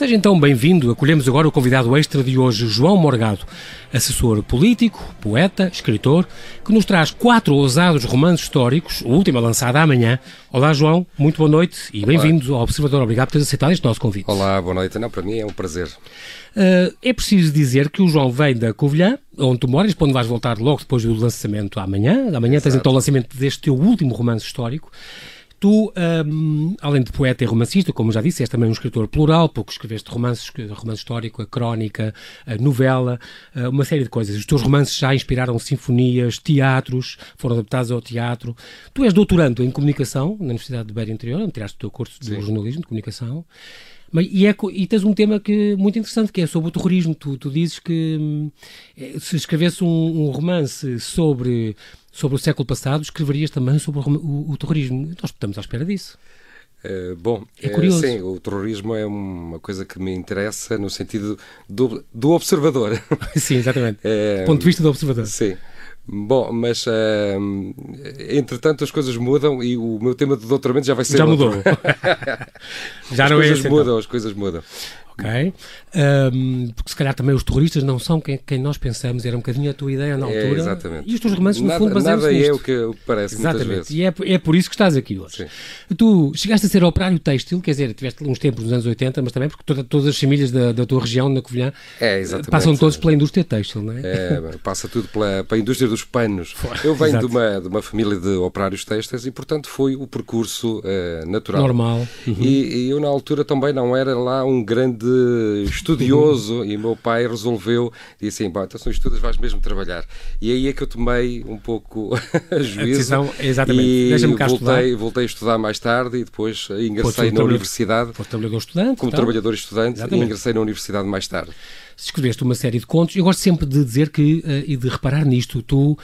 Seja então bem-vindo. Acolhemos agora o convidado extra de hoje, João Morgado, assessor político, poeta, escritor, que nos traz quatro ousados romances históricos, o último lançado amanhã. Olá, João, muito boa noite e bem-vindo ao Observador. Obrigado por teres aceitado este nosso convite. Olá, boa noite. Não, para mim é um prazer. Uh, é preciso dizer que o João vem da Covilhã, onde tu moras, para onde vais voltar logo depois do lançamento amanhã. Amanhã Exato. tens então o lançamento deste teu último romance histórico. Tu, um, além de poeta e romancista, como já disse, és também um escritor plural, porque escreveste romances, romance histórico, a crónica, a novela, uh, uma série de coisas. Os teus romances já inspiraram sinfonias, teatros, foram adaptados ao teatro. Tu és doutorando em comunicação na Universidade de Beira Interior, onde tiraste o teu curso de Sim. jornalismo, de comunicação. E, é, e tens um tema que muito interessante, que é sobre o terrorismo. Tu, tu dizes que hum, eh, se escrevesse um, um, romance sobre, sobre o século passado, escreverias também sobre o, o, o terrorismo. Nós estamos à espera disso. Uh, bom, é curioso. Uh, sim, o terrorismo é uma coisa que me interessa no sentido do, do observador. sim, exatamente. É, Ponto de vista do observador. Sim. Bom, mas uh, entretanto as coisas mudam e o meu tema de doutoramento já vai ser. Já mudou. já as não é coisas é mudam, então. as coisas mudam. Ok. Um, porque se calhar também os terroristas não são quem, quem, nós pensamos, era um bocadinho a tua ideia na é, altura. É, exatamente. E os teus romances, no nada, fundo, baseiam-se Nada é o que, o que parece Exatamente. muitas vezes. E é, é por isso que estás aqui hoje. Sim. Tu chegaste a ser operário têxtil, quer dizer, tiveste uns tempos nos anos 80, mas também porque toda, todas as famílias da, da, tua região, na Covilhã, é, passam todos pela indústria têxtil, não é? é passa tudo pela, pela indústria dos panos. Eu venho de uma, de uma família de operários têxteis e, portanto, foi o percurso uh, natural. Normal. Uhum. E, e, eu, na altura, também não era lá um grande estudioso e meu pai resolveu, disse assim, então se não estudas vais mesmo trabalhar. E aí é que eu tomei um pouco a juízo. A decisão, exatamente. E voltei, voltei a estudar mais tarde e depois ingressei na universidade. Foste trabalhador estudante. Como então. trabalhador estudante exatamente. e ingressei na universidade mais tarde escreveste uma série de contos. Eu gosto sempre de dizer que, uh, e de reparar nisto, tu, uh,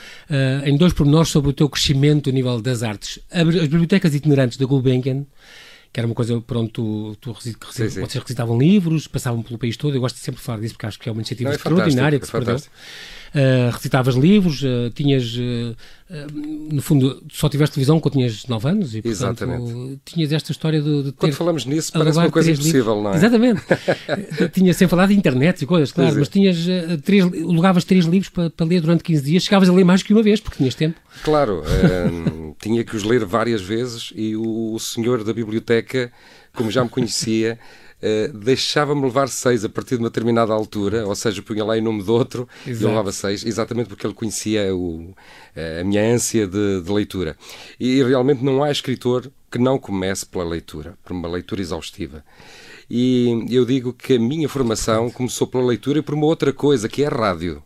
em dois pormenores sobre o teu crescimento a nível das artes. As bibliotecas itinerantes da Gulbenkian que era uma coisa, pronto, tu, tu sim, sim. vocês recitavam livros, passavam pelo país todo, eu gosto sempre de falar disso porque acho que é uma iniciativa Não, é extraordinária que se perdeu. Uh, recitavas livros, uh, tinhas, uh, no fundo, só tiveste televisão quando tinhas 9 anos e, portanto, Exatamente. tinhas esta história de, de ter... Quando falamos nisso parece uma coisa impossível, livros. não é? Exatamente. tinhas, sem falar de internet e coisas, claro, mas tinhas três, alugavas três livros para, para, ler durante 15 dias, chegavas a ler mais que uma vez, porque tinhas tempo. Claro, tinha que os ler várias vezes e o, o senhor da biblioteca, como já me conhecia, uh, deixava-me levar seis a partir de uma determinada altura, ou seja, punha lá em nome de outro Exato. e levava seis, exatamente porque ele conhecia o, a minha ânsia de, de leitura. E realmente não há escritor que não comece pela leitura, por uma leitura exaustiva. E eu digo que a minha formação começou pela leitura e por uma outra coisa, que é a rádio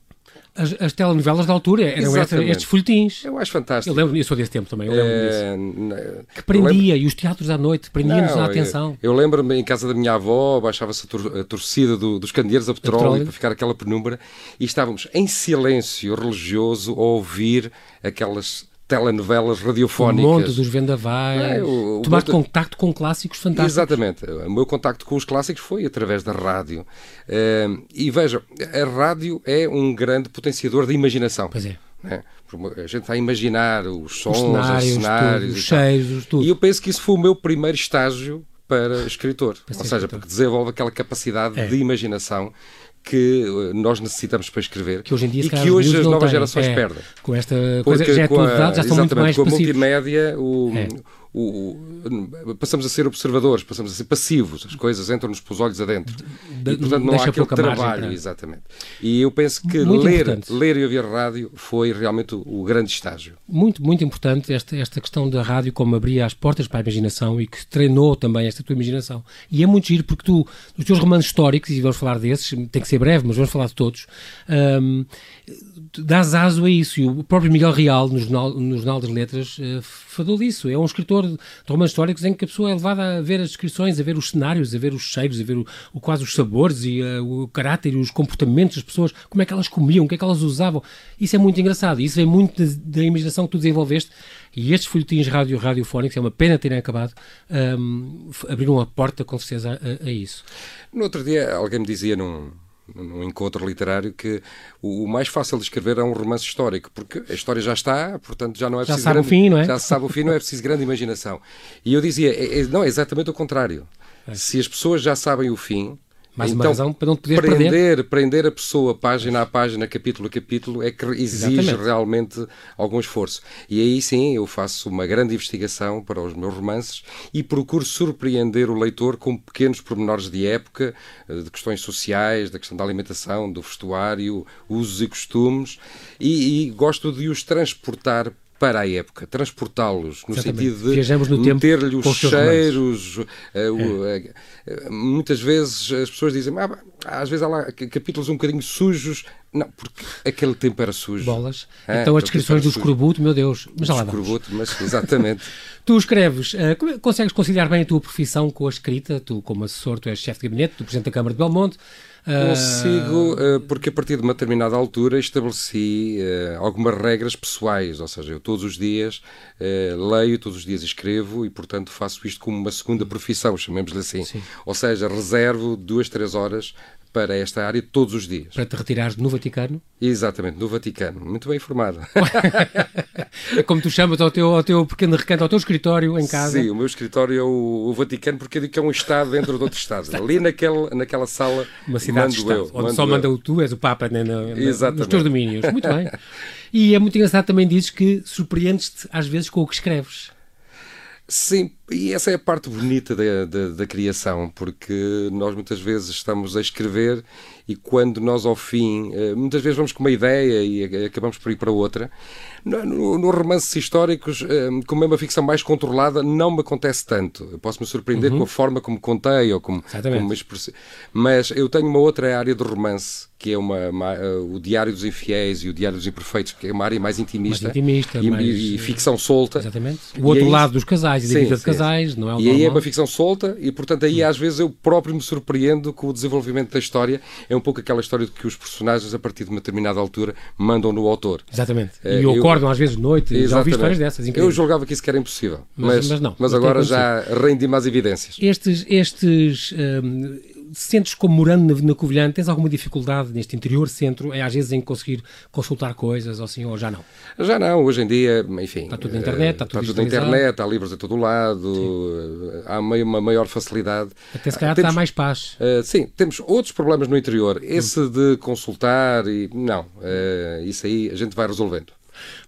as, as telenovelas da altura eram estes folhetins. Eu acho fantástico. Eu lembro disso, desse tempo também. Eu lembro é, disso. Que prendia, e os teatros à noite prendiam-nos a atenção. Eu, eu lembro-me em casa da minha avó, baixava-se a, tor a, torcida do, dos candeeiros a petróleo, a petróleo para ficar aquela penumbra, e estávamos em silêncio religioso a ouvir aquelas telenovelas radiofónicas. O mundo dos vendavais. É, o, Tomaste contacto com clássicos fantásticos. Exatamente. O meu contacto com os clássicos foi através da rádio. Uh, e veja, a rádio é um grande potenciador de imaginação. Pois é. Né? A gente está a imaginar os sons, os cenários, os, cenários, os cheiros, tudo. E eu penso que isso foi o meu primeiro estágio para escritor. Para Ou seja, escritor. porque desenvolve aquela capacidade é. de imaginação que eh, nós necessitamos para escrever que hoje em dia, e que hoje as novas gerações é, perdem. Com esta coisa já é tudo dado, já estão muito mais com a multimédia, o, é o, o, passamos a ser observadores, passamos a ser passivos, as coisas entram-nos pelos olhos adentro. De, e, portanto, não há aquele trabalho, exatamente. E eu penso que ler, ler e ouvir rádio foi realmente o, o, grande estágio. Muito, muito importante esta, esta questão da rádio, como abria as portas para a imaginação e que treinou também esta tua imaginação. E é muito giro porque tu, nos teus romances históricos, e vamos falar desses, tem que ser breve, mas vamos falar de todos, um, dás aso a isso. E o próprio Miguel Real, no Jornal, no Jornal das Letras, uh, falou disso. É um escritor de romances históricos em que a pessoa é levada a ver as descrições, a ver os cenários, a ver os cheiros, a ver o, o quase os sabores e uh, o caráter e os comportamentos das pessoas, como é que elas comiam, o que é que elas usavam. Isso é muito engraçado. Isso vem muito da imaginação que tu desenvolveste. E estes folhetins radio, radiofónicos, é uma pena terem acabado, um, abriram a porta, com certeza, a, a isso. No outro dia, alguém me dizia num num encontro literário que o, mais fácil de escrever é um romance histórico, porque a história já está, portanto já não é preciso. Já sabe grande, o fim, não é? Já se sabe o fim, não é preciso grande imaginação. E eu dizia, é, é, não, é exatamente o contrário. É. Se as pessoas já sabem o fim, Mais então, uma razão para não poder prender, perder. prender a pessoa página a página, capítulo a capítulo, é que exige Exatamente. realmente algum esforço. E aí sim eu faço uma grande investigação para os meus romances e procuro surpreender o leitor com pequenos pormenores de época, eh, de questões sociais, da questão da alimentação, do vestuário, usos e costumes, e, e gosto de os transportar para a época, transportá-los no Exatamente. sentido de meter-lhe os os cheiros. eh, o- eh, eh, muitas vezes as pessoas dizem, ah, às vezes há lá ca- capítulos um bocadinho sujos. Não, porque aquele tempo era sujo. Bolas. É, então as descrições do escorbuto, meu Deus. Mas já lá vamos. Escorbuto, mas exatamente. Tu escreves, como- consegues conciliar bem a tua profissão com a escrita? Tu, como assessor, tu és chefe de gabinete do Presidente da Câmara de Belmonte. Consigo, eh, porque a partir de uma determinada altura estabeleci eh, algumas regras pessoais, ou seja, eu todos os dias eh, leio, todos os dias escrevo e, portanto, faço isto como uma segunda profissão, chamemos-lhe assim. Sim. Ou seja, reservo duas, três horas para esta área todos os dias. Para te retirares no Vaticano. Exatamente, no Vaticano. Muito bem informado. É como tu chamas ao teu, ao teu pequeno recanto, ao teu escritório em casa. Sim, o meu escritório é o, o Vaticano porque eu digo que é um Estado dentro de outro Estado. Ali naquele, naquela sala Uma cidade de mando eu, onde só eu. manda o tu, és o Papa né, na- na- nos teus domínios. Muito bem. E é muito engraçado também dizes que surpreendes-te às vezes com o que escreves. Sim, e essa é a parte bonita da, da, da criação, porque nós muitas vezes estamos a escrever e quando nós ao fim, eh, muitas vezes vamos com uma ideia e acabamos por ir para outra. No, no, nos romances históricos, eh, como é uma ficção mais controlada, não me acontece tanto. Eu posso me surpreender com a forma como contei ou como, Uhum. Exatamente. como me expressei. Mas eu tenho uma outra área de romance, que é uma, uma, eh, o Diário dos Infiéis e o Diário dos Imperfeitos, que é uma área mais intimista, Mais intimista, e, mais, e- ficção solta. Exatamente. O outro aí- lado dos casais e da Sim, vida de sim, casais, não é o E aí é normal. uma ficção solta e, portanto, aí às vezes eu próprio me surpreendo com o desenvolvimento da história. É um pouco aquela história de que os personagens, a partir de uma determinada altura, mandam no autor. Exatamente. Eh, e eu- acordam às vezes de noite. Já ouvi Exatamente. histórias dessas. Eu incríveis. julgava que isso era impossível, Mas- mas, mas não, mas agora já rendi mais evidências. Estes, estes hum, sentes como morando na, na Covilhã, tens alguma dificuldade neste interior centro, é às vezes em conseguir consultar coisas ou assim, ou já não? Já não, hoje em dia, enfim. Está tudo na internet, está eh, tudo tudo na internet, há livros a todo lado, eh, há uma maior facilidade. Até se calhar Temos- está mais paz. Uh, sim, temos outros problemas no interior. Esse de consultar e. Não, uh, isso aí a gente vai resolvendo.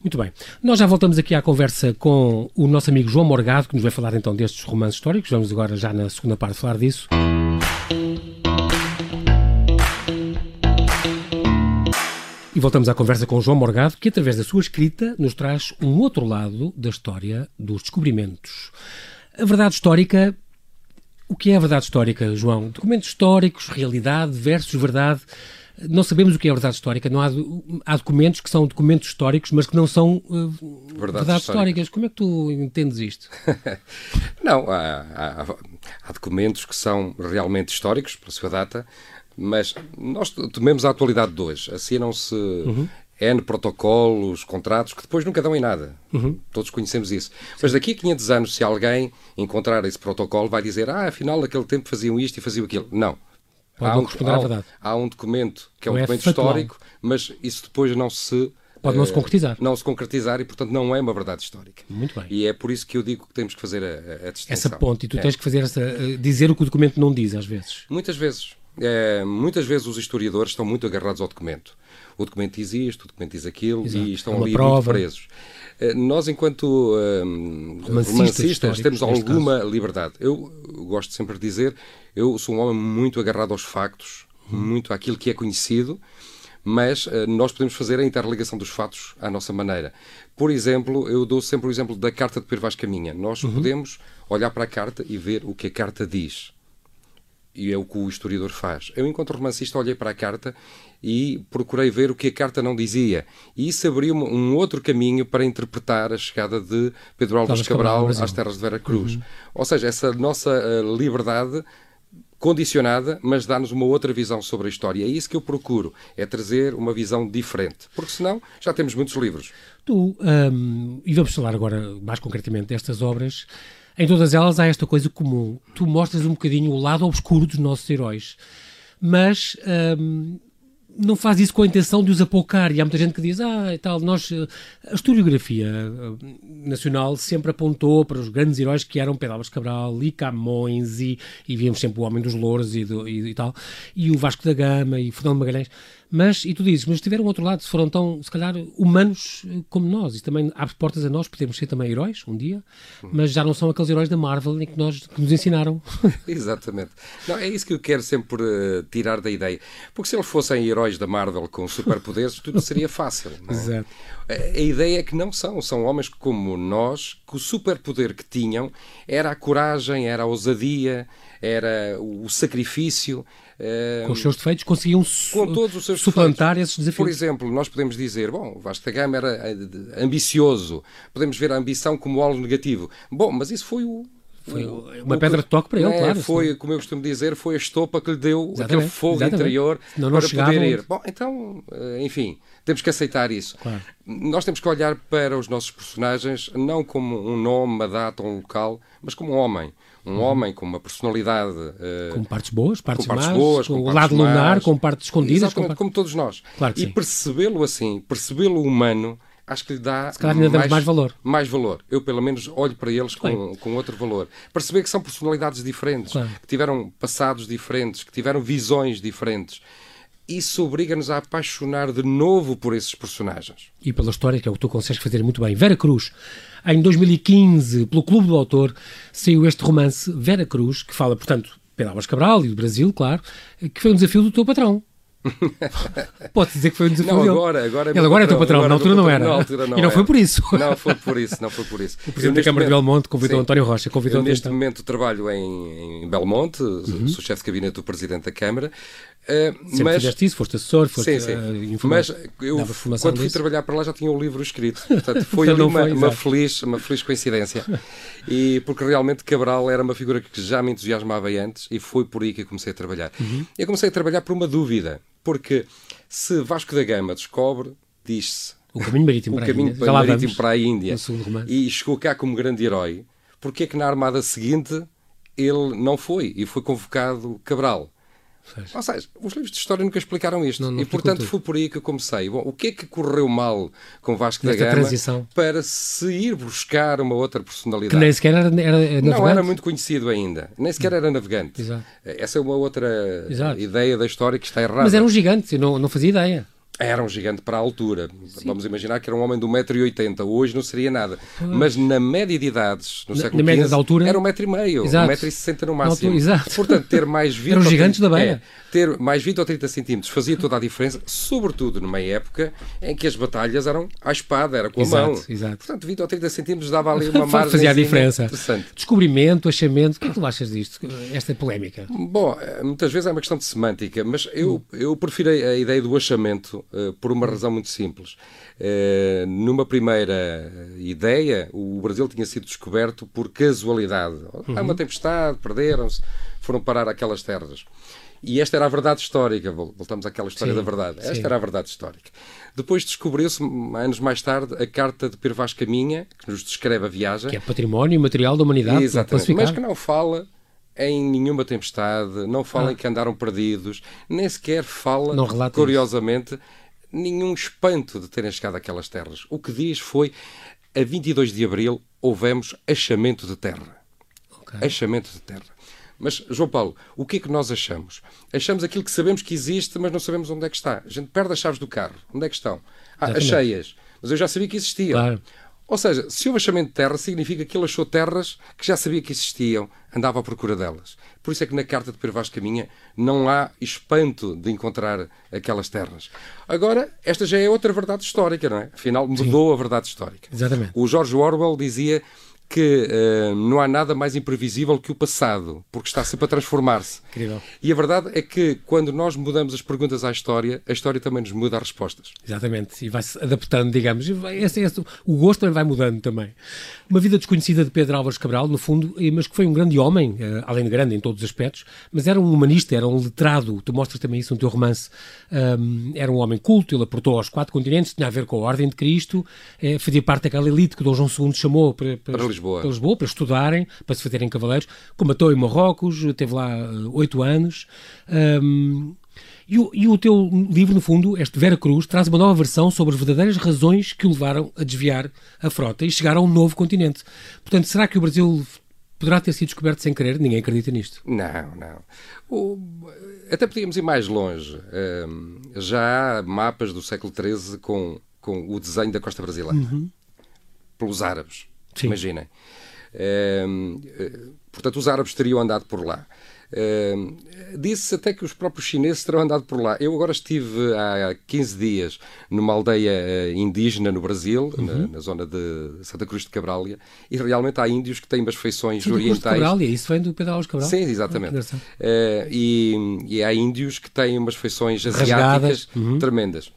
Muito bem. Nós já voltamos aqui à conversa com o nosso amigo João Morgado, que nos vai falar então destes romances históricos. Vamos agora já na segunda parte falar disso. Voltamos à conversa com João Morgado, que através da sua escrita nos traz um outro lado da história dos descobrimentos. A verdade histórica. O que é a verdade histórica, João? Documentos históricos, realidade versus verdade. Não sabemos o que é a verdade histórica. Não há, há documentos que são documentos históricos, mas que não são uh, verdades, verdades históricas. Como é que tu entendes isto? não, há, há, há, documentos que são realmente históricos, pela sua data, mas nós tomemos a atualidade de hoje. Assinam-se uhum. N protocolos, contratos, que depois nunca dão em nada. Uhum. Todos conhecemos isso. Sim. Mas daqui a 500 anos, se alguém encontrar esse protocolo, vai dizer, ah, afinal, naquele tempo faziam isto e faziam aquilo. Não. Pode há um, verdade. Há um documento que é um documento histórico, mas isso depois não se Pode não se concretizar. Não se concretizar e, portanto, não é uma verdade histórica. Muito bem. E é por isso que eu digo que temos que fazer a, a distinção. Essa ponte, e tu é. tens que fazer essa, dizer o que o documento não diz, às vezes. Muitas vezes. É, muitas vezes os historiadores estão muito agarrados ao documento. O documento diz isto, o documento diz aquilo Exato. e estão é Uma ali prova. muito presos. Nós, enquanto um, romancistas, temos alguma caso. liberdade. Eu gosto sempre de dizer, eu sou um homem muito agarrado aos factos, Uhum. muito àquilo que é conhecido, mas uh, nós podemos fazer a interligação dos fatos à nossa maneira. Por exemplo, eu dou sempre o exemplo da carta de Pedro Vaz Caminha. Nós Uhum. podemos olhar para a carta e ver o que a carta diz. E é o que o historiador faz. Eu, enquanto romancista, olhei para a carta e procurei ver o que a carta não dizia. E isso abriu um outro caminho para interpretar a chegada de Pedro Álvares Cabral, Cabral às terras de Vera Cruz. Uhum. Ou seja, essa nossa uh, liberdade condicionada, mas dá-nos uma outra visão sobre a história. É isso que eu procuro, é trazer uma visão diferente. Porque senão já temos muitos livros. Tu, um, e vamos falar agora mais concretamente destas obras, em todas elas há esta coisa comum. Tu mostras um bocadinho o lado obscuro dos nossos heróis. Mas um, não faz isso com a intenção de os apocar. E há muita gente que diz, ah, tal, nós. Eh, a historiografia eh, nacional sempre apontou para os grandes heróis que eram Pedro Álvares Cabral e Camões e, e víamos sempre o Homem dos Louros e, do, e, e, tal, e o Vasco da Gama e Fernando Magalhães. Mas, e tu dizes, mas tiveram outro lado, se foram tão, se calhar, humanos como nós. E também abre portas a nós, podemos ser também heróis um dia, mas já não são aqueles heróis da Marvel em que, nós, que nos ensinaram. Exatamente. Não, é isso que eu quero sempre uh, tirar da ideia. Porque se eles fossem heróis da Marvel com superpoderes, tudo seria fácil. É? Exato. A, a ideia é que não são. São homens como nós, que o superpoder que tinham era a coragem, era a ousadia, era o sacrifício. Com os seus defeitos conseguiam su com todos os seus suplantar defeitos. esses desafios. Por exemplo, nós podemos dizer, bom, o Vasco da Gama era eh, ambicioso, podemos ver a ambição como algo negativo. Bom, mas isso foi o, foi uma pedra de toque para ele, é, claro. Foi, sim. como eu costumo dizer, foi a estopa que lhe deu exatamente, aquele fogo exatamente. interior não, não para poder ir. Bom, então, eh, enfim, temos que aceitar isso. Claro. Nós temos que olhar para os nossos personagens não como um nome, uma data, um local, mas como um homem um homem com uma personalidade. Uh, com partes boas, partes, com partes más, boas, com, com o lado lunar, com partes escondidas. Exatamente, com... como todos nós. Claro e percebê-lo assim, percebê-lo humano, acho que lhe dá Se calhar ainda mais, mais valor. Mais valor. Eu, pelo menos, olho para eles com, com outro valor. Perceber que são personalidades diferentes, claro. que tiveram passados diferentes, que tiveram visões diferentes isso obriga-nos a apaixonar de novo por esses personagens. E pela história, que é o que tu consegues fazer muito bem. Vera Cruz, em 2015, pelo Clube do Autor, saiu este romance Vera Cruz, que fala, portanto, Pedro Álvares Cabral e do Brasil, claro, que foi um desafio do teu patrão. Pode dizer que foi um desafio não, agora, agora é Ele agora é teu patrão, na altura, não era. Na altura não e não era. foi por isso. Não foi por isso, não foi por isso. O Presidente da Câmara momento, de Belmonte convidou sim, António Rocha. Convidou eu neste momento trabalho em, em Belmonte, uhum. sou chefe de gabinete do Presidente da Câmara. Uh, Sempre mas, fizeste isso, foste assessor, foste sim, sim. Uh, mas eu, quando fui trabalhar para lá já tinha o um livro escrito. Portanto, foi então ali uma, foi, uma, feliz, uma feliz coincidência. E porque realmente Cabral era uma figura que já me entusiasmava antes e foi por aí que eu comecei a trabalhar. Uhum. Eu comecei a trabalhar por uma dúvida, porque se Vasco da Gama descobre, diz-se o caminho marítimo, o para, caminho a marítimo para a Índia e chegou cá como grande herói, porque é que na armada seguinte ele não foi e foi convocado Cabral? Seja. Ou seja, os livros de história nunca explicaram isto. Não, não e, portanto, foi por aí que eu comecei. Bom, o que é que correu mal com Vasco Nesta da Gama transição. para se ir buscar uma outra personalidade? Que nem sequer era, era Não era muito conhecido ainda. Nem sequer era navegante. Exato. Essa é uma outra Exato. ideia da história que está errada. Mas era um gigante, eu não, não fazia ideia. Era um gigante para a altura. Sim. Vamos imaginar que era um homem de 1,80m. Hoje não seria nada. Mas na média de idades, no na, século na XV, altura, era 1,5m, 1,60m no máximo. Altura, Portanto, ter mais 20 Eram gigantes da beira. É, ter mais 20 ou 30 centímetros fazia toda a diferença, sobretudo numa época em que as batalhas eram à espada, era com a exato, mão. Exato. Portanto, 20 ou 30 centímetros dava ali uma margem. Fazia a diferença. Descobrimento, achamento, o que é que tu achas disto? Esta polémica? Bom, eh, muitas vezes é uma questão de semântica, mas eu, eu prefiro a ideia do achamento uh, por uma razão muito simples. Uh, numa primeira ideia, o Brasil tinha sido descoberto por casualidade. Uhum. Há uma tempestade, perderam-se, foram parar aquelas terras. E esta era a verdade histórica, voltamos àquela história sim, da verdade. Esta sim. era a verdade histórica. Depois descobriu-se, anos mais tarde, a carta de Pedro Vaz Caminha, que nos descreve a viagem. Que é património material da humanidade. Exatamente, mas que não fala em nenhuma tempestade, não fala ah. em que andaram perdidos, nem sequer fala, curiosamente, isso. nenhum espanto de terem chegado àquelas terras. O que diz foi, a 22 de abril, houvemos achamento de terra. Okay. Achamento de terra. Mas, João Paulo, o que é que nós achamos? Achamos aquilo que sabemos que existe, mas não sabemos onde é que está. A gente perde as chaves do carro. Onde é que estão? Ah, as cheias. Mas eu já sabia que existiam. Claro. Ou seja, se houve achamento de terra, significa que ele achou terras que já sabia que existiam, andava à procura delas. Por isso é que na carta de Pedro Vaz Caminha não há espanto de encontrar aquelas terras. Agora, esta já é outra verdade histórica, não é? Afinal, mudou Sim. a verdade histórica. Exatamente. O George Orwell dizia que uh, não há nada mais imprevisível que o passado, porque está sempre a transformar-se. E a verdade é que quando nós mudamos as perguntas à história, a história também nos muda as respostas. Exatamente, e vai-se adaptando, digamos. Esse, esse, o gosto também vai mudando também. Uma vida desconhecida de Pedro Álvares Cabral, no fundo, mas que foi um grande homem, uh, além de grande em todos os aspectos, mas era um humanista, era um letrado. Tu mostras também isso no teu romance. Um, era um homem culto, ele aportou aos quatro continentes, tinha a ver com a Ordem de Cristo, eh, fazia parte daquela elite que Dom João II chamou para, para, para Lisboa. Para Lisboa, para estudarem, para se fazerem cavaleiros. Combatou em Marrocos, teve lá eh, oito anos. Um, E o, e o teu livro, no fundo, este Vera Cruz, traz uma nova versão sobre as verdadeiras razões que o levaram a desviar a frota e chegar a um novo continente. Portanto, será que o Brasil poderá ter sido descoberto sem querer? Ninguém acredita nisto. Não, não. O, até podíamos ir mais longe. Um, já há mapas do século XIII com, com o desenho da costa brasileira. Uhum. Pelos árabes. Sim. Imaginem. Um, portanto, os árabes teriam andado por lá. Uh, Disse até que os próprios chineses terão andado por lá. Eu agora estive há 15 dias numa aldeia eh, indígena no Brasil, uhum. na, na, zona de Santa Cruz de Cabrália, e realmente há índios que têm umas feições Santa orientais. Cruz de Cabrália, isso vem do Pedro Alves Cabral? Sim, exatamente. uh, e, e, há índios que têm umas feições asiáticas uhum. tremendas.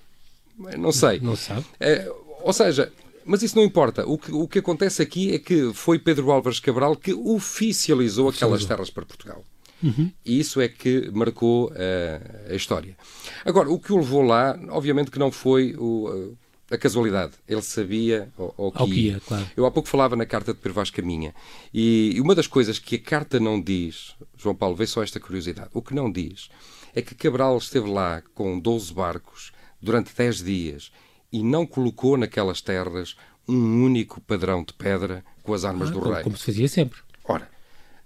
Não sei. Não sabe. Uh, ou seja, mas isso não importa. O que, o que acontece aqui é que foi Pedro Álvares Cabral que oficializou aquelas terras para Portugal. Uhum. E isso é que marcou uh, a história. Agora, o que o levou lá, obviamente que não foi o, a casualidade. Ele sabia o, que, que ia. Claro. Eu há pouco falava na carta de Pedro Vaz Caminha. E, e uma das coisas que a carta não diz, João Paulo, vê só esta curiosidade. O que não diz é que Cabral esteve lá com 12 barcos durante 10 dias e não colocou naquelas terras um único padrão de pedra com as armas ah, do como, rei. Como se fazia sempre. Ora,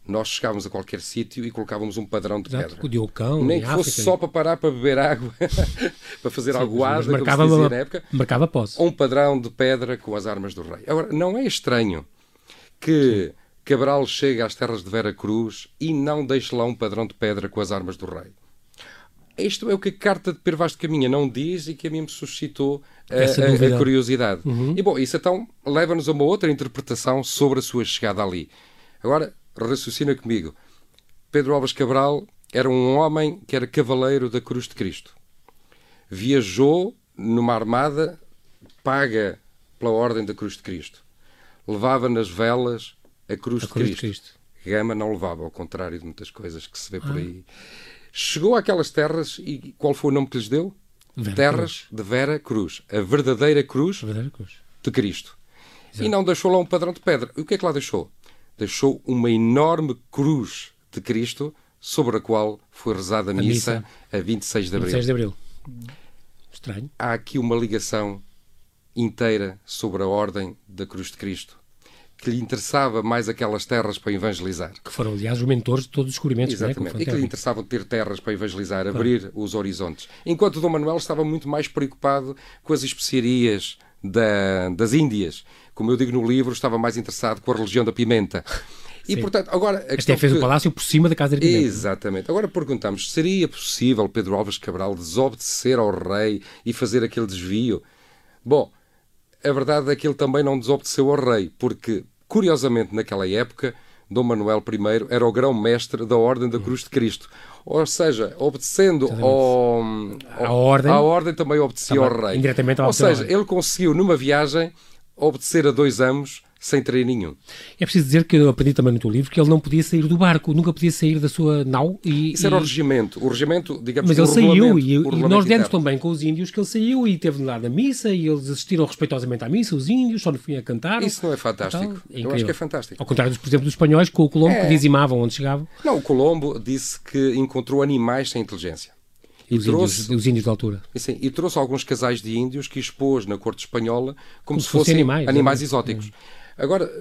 nós chegávamos a qualquer sítio e colocávamos um padrão de Exato, pedra. O Diocão, Nem que fosse África. só para parar para beber água, para fazer Sim, aguada, como marcava, se dizia na época. Marcava posse. Um padrão de pedra com as armas do rei. Agora, não é estranho que. Cabral chegue às terras de Vera Cruz e não deixe lá um padrão de pedra com as armas do rei. Isto é o que a carta de Pervaz de Caminha não diz e que a mim me suscitou a, a, a curiosidade. Uhum. E bom, isso então leva-nos a uma outra interpretação sobre a sua chegada ali. Agora, raciocina comigo. Pedro Alves Cabral era um homem que era cavaleiro da Cruz de Cristo. Viajou numa armada paga pela Ordem da Cruz de Cristo. Levava nas velas a Cruz, a de, Cristo. de Cristo. Gama não levava, ao contrário de muitas coisas que se vê por ah. Chegou àquelas terras e qual foi o nome que lhes deu? Vera terras Cruz. de Vera Cruz. A verdadeira cruz, a verdadeira cruz. de Cristo. Exato. E não deixou lá um padrão de pedra. E o que é que lá deixou? Deixou uma enorme cruz de Cristo sobre a qual foi rezada a, a missa, missa, a 26 de abril. 26 de abril. Estranho. Há aqui uma ligação inteira sobre a ordem da cruz de Cristo que lhe interessava mais aquelas terras para evangelizar. Que foram, aliás, os mentores de todos os descobrimentos. Exatamente. Né? E que lhe interessavam ter terras para evangelizar, claro. abrir os horizontes. Enquanto Dom Manuel estava muito mais preocupado com as especiarias da, das Índias. Como eu digo no livro, estava mais interessado com a religião da pimenta. E, Sim. portanto, agora... Até fez que... o palácio por cima da Casa da Pimenta. Exatamente. Agora perguntamos, seria possível Pedro Alves Cabral desobedecer ao rei e fazer aquele desvio? Bom, a verdade é que ele também não desobedeceu ao rei, porque, curiosamente, naquela época, Dom Manuel I era o grão-mestre da Ordem da Cruz de Cristo. Ou seja, obedecendo ao, ao, à, ordem, à ordem, também obedecia também, ao rei. Indiretamente ao Ou seja, ele conseguiu, numa viagem, obedecer a dois amos sem treino nenhum. É preciso dizer que eu aprendi também no teu livro que ele não podia sair do barco, nunca podia sair da sua nau. E, Isso era o regimento. O regimento, digamos Mas ele saiu e, e nós demos também com os índios que ele saiu e teve lá na missa e eles assistiram respeitosamente à missa, os índios, só no fim a cantar. Isso não é fantástico. É eu acho que é fantástico. Ao contrário, por exemplo, dos espanhóis com o Colombo é. que dizimavam onde chegavam. Não, o Colombo disse que encontrou animais sem inteligência. E os, trouxe, índios, os índios da altura. E, sim, e trouxe alguns casais de índios que expôs na corte espanhola como, como se fossem animais, animais exóticos. É. Agora,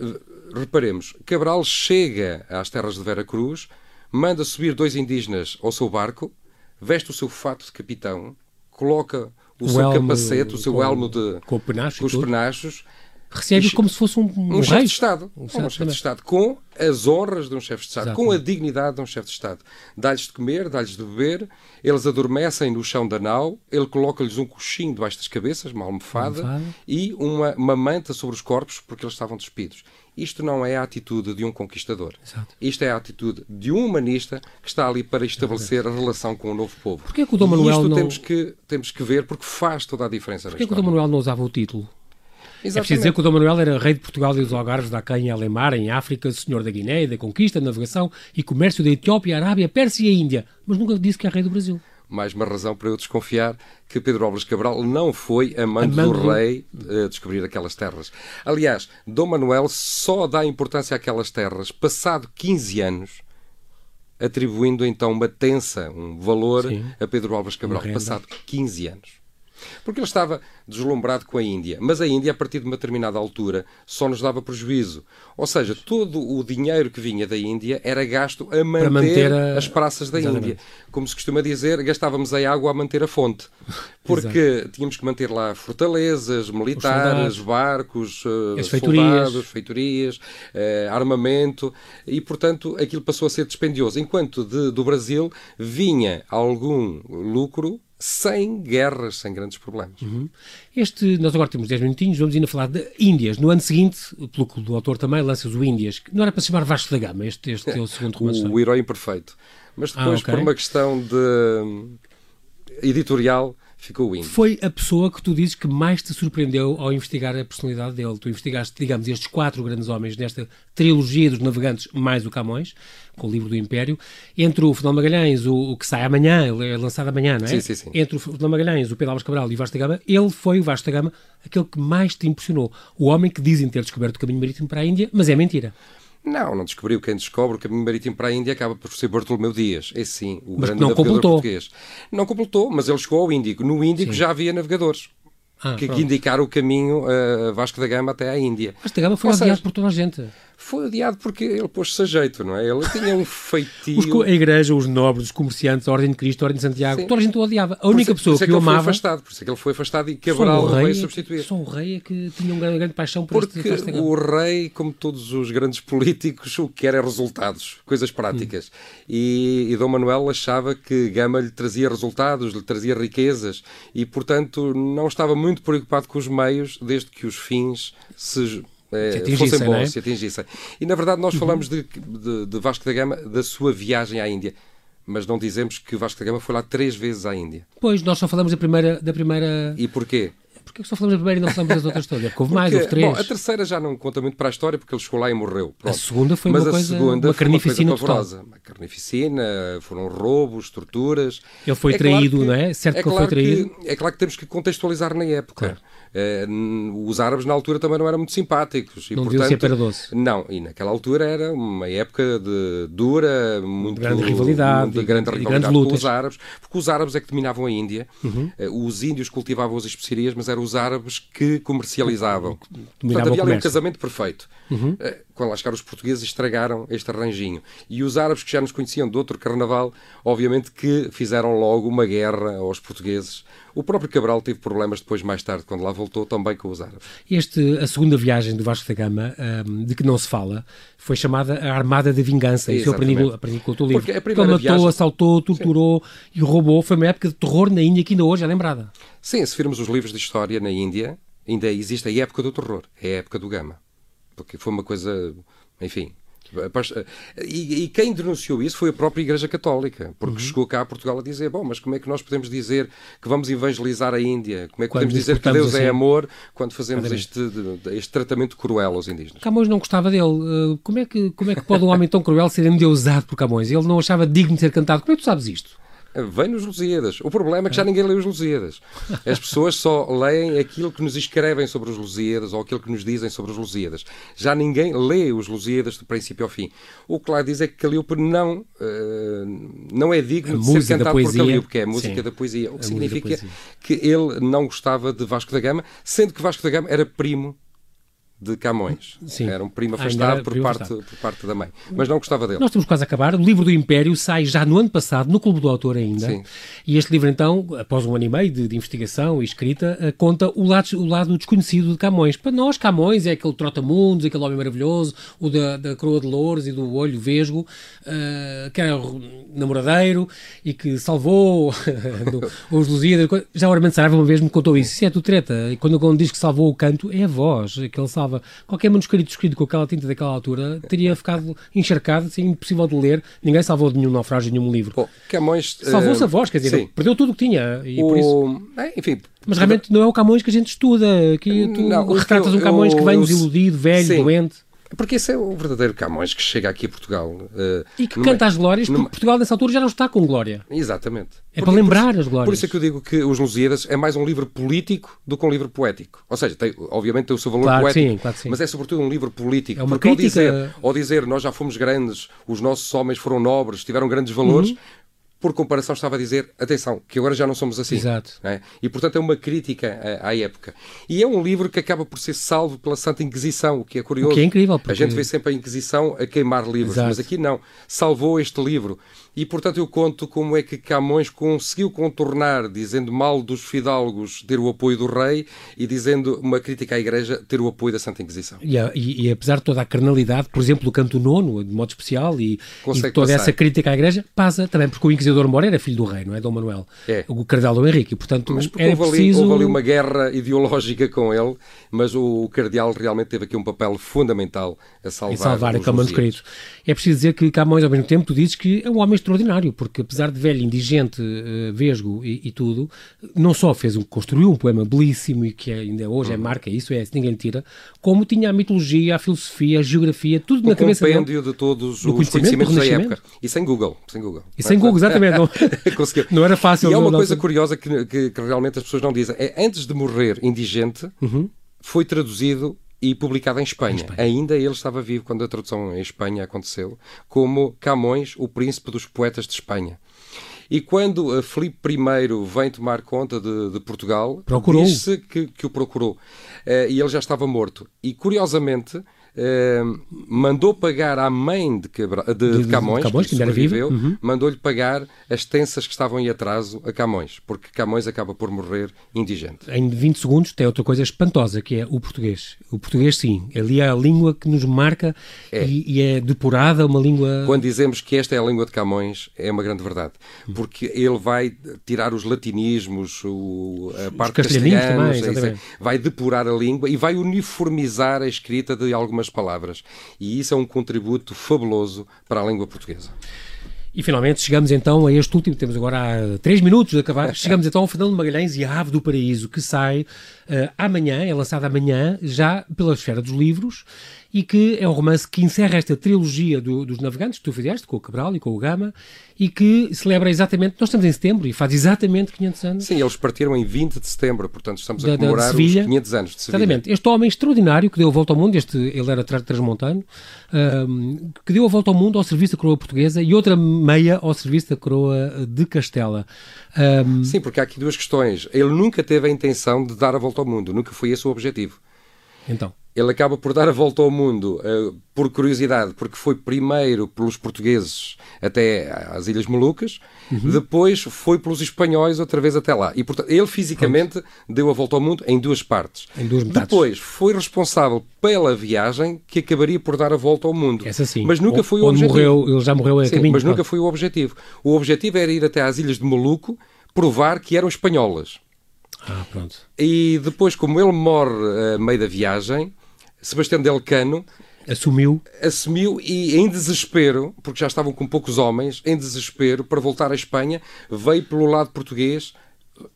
reparemos, Cabral chega às terras de Vera Cruz, manda subir dois indígenas ao seu barco, veste o seu fato de capitão, coloca o, o seu elmo, capacete, o seu elmo de, com, com os penachos, recebe como se fosse um, um, um chefe de Estado. Um, um chefe de Estado, com as honras de um chefe de Estado, Exatamente. com a dignidade de um chefe de Estado. Dá-lhes de comer, dá-lhes de beber, eles adormecem no chão da nau, ele coloca-lhes um coxinho debaixo das cabeças, uma almofada, uma almofada. e uma, uma manta sobre os corpos, porque eles estavam despidos. Isto não é a atitude de um conquistador. Exato. Isto é a atitude de um humanista que está ali para estabelecer a relação com o novo povo. Porquê que o Dom Manuel isto não... temos, que, temos que ver porque faz toda a diferença Porquê que o Dom Manuel não usava o título? Exatamente. É preciso dizer que o Dom Manuel era rei de Portugal e dos Algarves, da Canha, Alemar, em África, senhor da Guiné, da conquista, navegação e comércio da Etiópia, Arábia, Pérsia e Índia, mas nunca disse que é rei do Brasil. Mais uma razão para eu desconfiar que Pedro Álvares Cabral não foi amante, amante do rei a descobrir aquelas terras. Aliás, Dom Manuel só dá importância àquelas terras passado 15 anos atribuindo então uma tensa, um valor Sim. a Pedro Álvares Cabral, passado 15 anos. Porque ele estava deslumbrado com a Índia. Mas a Índia, a partir de uma determinada altura, só nos dava prejuízo. Ou seja, todo o dinheiro que vinha da Índia era gasto a manter, manter a... as praças da Exatamente. Índia. Como se costuma dizer, gastávamos a água a manter a fonte. Porque Exato. tínhamos que manter lá fortalezas, militares, barcos, eh, As soldados, feitorias, uh, armamento. E, portanto, aquilo passou a ser dispendioso. Enquanto de, do Brasil vinha algum lucro sem guerras, sem grandes problemas. Uhum. Este, nós agora temos 10 minutinhos, vamos ainda falar de Índias. No ano seguinte, pelo que o autor também lança o Índias, não era para se chamar Vasco da Gama, este, este é o segundo romance. o, o herói imperfeito. Mas depois, ah, okay. por uma questão de editorial, ficou o. Foi a pessoa que tu dizes que mais te surpreendeu ao investigar a personalidade dele. Tu investigaste, digamos, estes quatro grandes homens nesta trilogia dos navegantes, mais o Camões, com o livro do Império. Entre o Fernando Magalhães, o, o, que sai amanhã, ele é lançado amanhã, não é? Sim, sim, sim. Entre o Fernando Magalhães, o Pedro Álvares Cabral e o Vasta Gama, ele foi o Vasta Gama aquele que mais te impressionou. O homem que dizem ter descoberto o caminho marítimo para a Índia, mas é mentira. Não, não descobriu. Quem descobre o caminho marítimo para a Índia acaba por ser Bartolomeu Dias. É sim, o mas grande não navegador completou. português. Não completou, mas ele chegou ao Índico. No Índico sim. já havia navegadores. Ah, que, que indicaram o caminho uh, Vasco da Gama até à Índia. Vasco da Gama foi odiado por toda a gente foi odiado porque ele pôs-se a jeito, não é? Ele tinha um feitio. a igreja, os nobres, os comerciantes, a Ordem de Cristo, a Ordem de Santiago, Sim. toda a gente o odiava. A única por pessoa que, que, o amava. Foi afastado, por isso é que ele foi afastado e Cabral o veio substituir. Só o rei é que tinha uma grande, grande paixão por Porque este o rei, como todos os grandes políticos, o que quer é resultados, coisas práticas. Hum. E, e Dom Manuel achava que Gama lhe trazia resultados, lhe trazia riquezas e, portanto, não estava muito preocupado com os meios, desde que os fins se é, fossem bons, é? se atingissem. E na verdade nós uhum. falamos de, de, de, Vasco da Gama, da sua viagem à Índia. Mas não dizemos que Vasco da Gama foi lá três vezes à Índia. Pois, nós só falamos da primeira. Da primeira... E porquê? Porquê que só falamos da primeira e não falamos das outras todas? Porque houve mais, houve três. Bom, a terceira já não conta muito para a história porque ele chegou lá e morreu. Pronto. A segunda foi Mas uma coisa, segunda uma carnificina uma coisa. Uma carnificina, foram roubos, torturas. Ele foi é traído, claro que, não é? Certo é que claro ele foi traído. Que, é claro que temos que contextualizar na época. Claro. Eh, os árabes na altura também não eram muito simpáticos. E, não portanto, ser para doce. Não, e naquela altura era uma época de dura, muito, de grande rivalidade, de grande rivalidade com os árabes, porque os árabes é que dominavam a Índia. Uhum. Eh, os índios cultivavam as especiarias, mas eram os árabes que comercializavam. Dominavam Portanto, havia ali um casamento perfeito. Uhum. Quando lá chegaram os portugueses, estragaram este arranjinho. E os árabes que já nos conheciam de outro carnaval, obviamente que fizeram logo uma guerra aos portugueses. O próprio Cabral teve problemas depois, mais tarde, quando lá voltou, também com os árabes. Este, a segunda viagem do Vasco da Gama, um, de que não se fala, foi chamada a Armada da Vingança. Isso eu aprendi, aprendi com o teu livro. Porque, Porque ele matou, viagem... assaltou, torturou Sim. e roubou. Foi uma época de terror na Índia que ainda hoje é lembrada. Sim, se virmos os livros de história na Índia, ainda existe a época do terror, é a época do Gama porque foi uma coisa, enfim. E, e, quem denunciou isso foi a própria Igreja Católica, porque uhum. chegou cá a Portugal a dizer: bom, mas como é que nós podemos dizer que vamos evangelizar a Índia? Como é que quando podemos dizer que Deus é assim, é amor quando fazemos este, este tratamento cruel aos indígenas? Camões não gostava dele. Uh, como é que, como é que pode um homem tão cruel ser endeusado por Camões? Ele não achava digno de ser cantado. Como é que tu sabes isto? Vem nos Lusíadas. O problema é que já ninguém lê os Lusíadas. As pessoas só leem aquilo que nos escrevem sobre os Lusíadas ou aquilo que nos dizem sobre os Lusíadas. Já ninguém lê os Lusíadas do princípio ao fim. O que lá diz é que Calíope não, uh, não é digno de ser cantado por Calíope, que é a música Sim. da poesia. O que a significa que ele não gostava de Vasco da Gama, sendo que Vasco da Gama era primo de Camões. Sim. Era um primo afastado por parte, por parte da mãe. Mas não gostava dele. Nós estamos quase a acabar. O livro do Império sai já no ano passado, no Clube do Autor ainda. Sim. E este livro, então, após um ano e meio de, de investigação e escrita, uh, conta o lado, o lado desconhecido de Camões. Para nós, Camões é aquele trotamundos, aquele homem maravilhoso, o da, da coroa de louros e do olho vesgo, uh, que era namoradeiro e que salvou os Lusíadas. Já o Armando Saraiva uma vez me contou isso. Isso é tu treta. E quando, quando diz que salvou o canto, é a voz que ele salva salva. Qualquer manuscrito escrito com aquela tinta daquela altura teria ficado encharcado, assim, impossível de ler. Ninguém salvou de nenhum naufrágio, de nenhum livro. Bom, Camões... Salvou-se a eh, voz, quer dizer, sim. perdeu tudo o que tinha. E o... por isso... É, enfim... Mas realmente não é o Camões que a gente estuda. Que tu não, retratas um Camões eu, que vem desiludido, velho, sim. doente. Porque esse é o verdadeiro Camões que chega aqui a Portugal. Uh, e que numa, canta as glórias, numa... porque Portugal nessa altura já não está com glória. Exatamente. É porque, para lembrar por, as glórias. Por isso é que eu digo que Os Lusíadas é mais um livro político do que um livro poético. Ou seja, tem, obviamente tem o seu valor claro poético, sim, claro sim. mas é sobretudo um livro político. É uma porque crítica... ao, dizer, ao dizer nós já fomos grandes, os nossos homens foram nobres, tiveram grandes valores, uhum por comparação, estava a dizer, atenção, que agora já não somos assim. Exato. É? E, portanto, é uma crítica à, à, época. E é um livro que acaba por ser salvo pela Santa Inquisição, o que é curioso. O que é incrível. Porque... A gente vê sempre a Inquisição a queimar livros, Exato. mas aqui não. Salvou este livro. E, portanto, eu conto como é que Camões conseguiu contornar, dizendo mal dos fidalgos, ter o apoio do rei, e dizendo uma crítica à Igreja, ter o apoio da Santa Inquisição. E, e, e apesar de toda a carnalidade, por exemplo, do canto nono, de modo especial, e, e toda passar. essa crítica à Igreja, passa também, porque o Inquisidor Mora era filho do rei, não é? Dom Manuel. É. O cardeal Dom Henrique. E, portanto, mas era houve, preciso... houve ali uma guerra ideológica com ele, mas o, o cardeal realmente teve aqui um papel fundamental a salvar, em salvar aquele manuscrito. É preciso dizer que Camões, ao mesmo tempo, tu dizes que é um homem extraordinário, porque apesar de velho, indigente, uh, vesgo e, e, tudo, não só fez um, construiu um poema belíssimo e que ainda hoje é Uhum. marca, isso é, ninguém tira, como tinha a mitologia, a filosofia, a geografia, tudo um na cabeça dele. compêndio de todos Do os conhecimento, conhecimentos da época. E sem Google. Sem Google. E sem Google, exatamente. Não, não era fácil. E há uma não- coisa não- curiosa que, que- que realmente as pessoas não dizem. É, antes de morrer indigente, Uhum. foi traduzido e publicado em Espanha. Ainda ele estava vivo quando a tradução em Espanha aconteceu, como Camões, o príncipe dos poetas de Espanha. E quando uh, Filipe I vem tomar conta de, de Portugal, Procurou-o. diz-se que, que o procurou. Uh, e ele já estava morto. E, curiosamente, mandou pagar à mãe de, Cabra- de- de Camões, Camões, que viva. sobreviveu, Uhum. mandou-lhe pagar as tensas que estavam em atraso a Camões, porque Camões acaba por morrer indigente. Em 20 segundos tem outra coisa espantosa, que é o português. O português, sim. Ali é a língua que nos marca É. E, e é depurada, uma língua... Quando dizemos que esta é a língua de Camões, é uma grande verdade, Hum. porque ele vai tirar os latinismos, o, a parte castelhanos, também, é é. vai depurar a língua e vai uniformizar a escrita de algumas palavras. E isso é um contributo fabuloso para a língua portuguesa. E finalmente chegamos então a este último, temos agora há três minutos de acabar, chegamos então ao Fernando Magalhães e a Ave do Paraíso, que sai eh, amanhã, é lançado amanhã, já pela esfera dos livros, e que é um romance que encerra esta trilogia do- dos navegantes que tu fizeste, com o Cabral e com o Gama, e que celebra exatamente, nós estamos em setembro e faz exatamente 500 anos. Sim, eles partiram em 20 de setembro, portanto estamos a da- comemorar os Sevilha. 500 anos de Sevilha. Exatamente. Este homem extraordinário que deu a volta ao mundo, este, ele era tra transmontano, ahm, que deu a volta ao mundo ao serviço da coroa portuguesa e outra meia ao serviço da coroa de Castela. Ahm, Sim, porque há aqui duas questões. Ele nunca teve a intenção de dar a volta ao mundo, nunca foi esse o objetivo. Então, Ele acaba por dar a volta ao mundo eh, por curiosidade, porque foi primeiro pelos portugueses até às Ilhas Molucas, Uhum. depois foi pelos espanhóis outra vez até lá. E, portanto, ele fisicamente deu a volta ao mundo em duas partes. Em duas metades. Depois foi responsável pela viagem que acabaria por dar a volta ao mundo. essa sim. Mas nunca O- foi o onde objetivo. morreu, ele já morreu a Sim, caminho. mas nunca pronto. foi o objetivo. O objetivo era ir até às Ilhas de Maluco provar que eram espanholas. Ah, pronto. E depois, como ele morre a meio da viagem, Sebastião del Cano Assumiu. assumiu e, em desespero, porque já estavam com poucos homens, em desespero, para voltar à Espanha, veio pelo lado português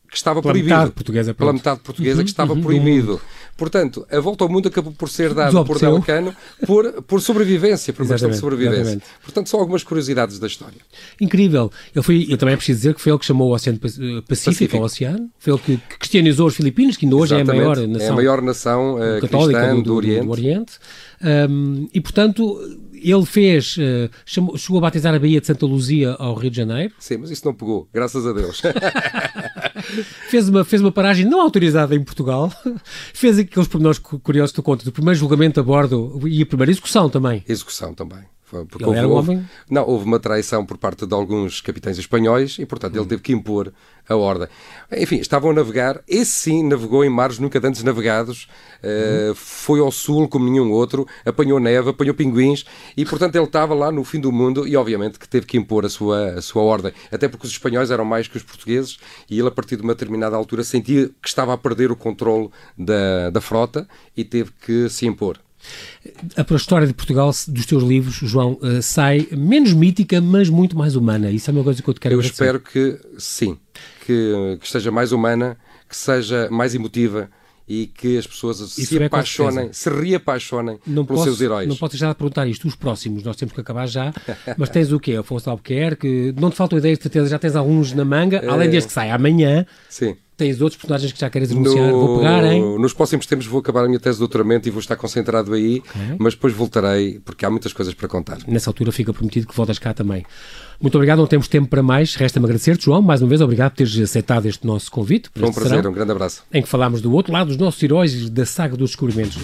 que estava Pela proibido. metade portuguesa, pela metade portuguesa Uhum, que estava uhum, proibido. Portanto, a volta ao mundo acabou por ser dada por Desobteceu. Del Cano por, por sobrevivência, por questão de Exatamente, sobrevivência. exatamente. Portanto, são algumas curiosidades da história. Incrível. Ele foi, eu também é preciso dizer que foi ele que chamou o Oceano eh, Pacífico, Pacífico. ao oceano. Foi ele que, que cristianizou os filipinos, que ainda hoje é a Exatamente. maior nação. É a maior nação eh, católica cristã do, do, Oriente. do Oriente. Um, e, portanto, ele fez, eh, chamou- chegou a batizar a Baía de Santa Luzia ao Rio de Janeiro, Sim, mas isso não pegou, graças a Deus. fez uma, fez uma paragem não autorizada em Portugal, fez aqueles pormenores cu- curiosos que tu contas, do primeiro julgamento a bordo e a primeira execução também. Execução também. Porque Ele houve, homem? Não, houve uma traição por parte de alguns capitães espanhóis e, portanto, Hum. ele teve que impor a ordem. Enfim, estavam a navegar. Esse sim navegou em mares nunca antes navegados. eh, Uhum. foi ao sul como nenhum outro. Apanhou neve, apanhou pinguins e, portanto, ele estava lá no fim do mundo e, obviamente, que teve que impor a sua, a sua ordem. Até porque os espanhóis eram mais que os portugueses e ele, a partir de uma determinada altura, sentia que estava a perder o controle da, da frota e teve que se impor. A história de Portugal, dos teus livros, João, eh, sai menos mítica, mas muito mais humana. Isso é uma coisa que eu te quero Eu agradecer. espero que sim, que, que esteja mais humana, que seja mais emotiva e que as pessoas Isso se é apaixonem, se reapaixonem não pelos posso, seus heróis. Não posso deixar de perguntar isto. Os próximos, nós temos que acabar já, mas tens o quê? Afonso Albuquerque? Não te faltam ideias, de certeza, já tens alguns na manga, é... além deste que sai amanhã. Sim. Tens outros personagens que já queres anunciar? No... Vou pegar, hein? Nos próximos tempos vou acabar a minha tese de doutoramento e vou estar concentrado aí, okay. mas depois voltarei, porque há muitas coisas para contar. Nessa altura fica prometido que voltas cá também. Muito obrigado, não temos tempo para mais. Resta-me agradecer-te, João, mais uma vez, obrigado por teres aceitado este nosso convite. Foi um prazer, serão, um grande abraço. Em que falámos do outro lado dos nossos heróis da saga dos descobrimentos.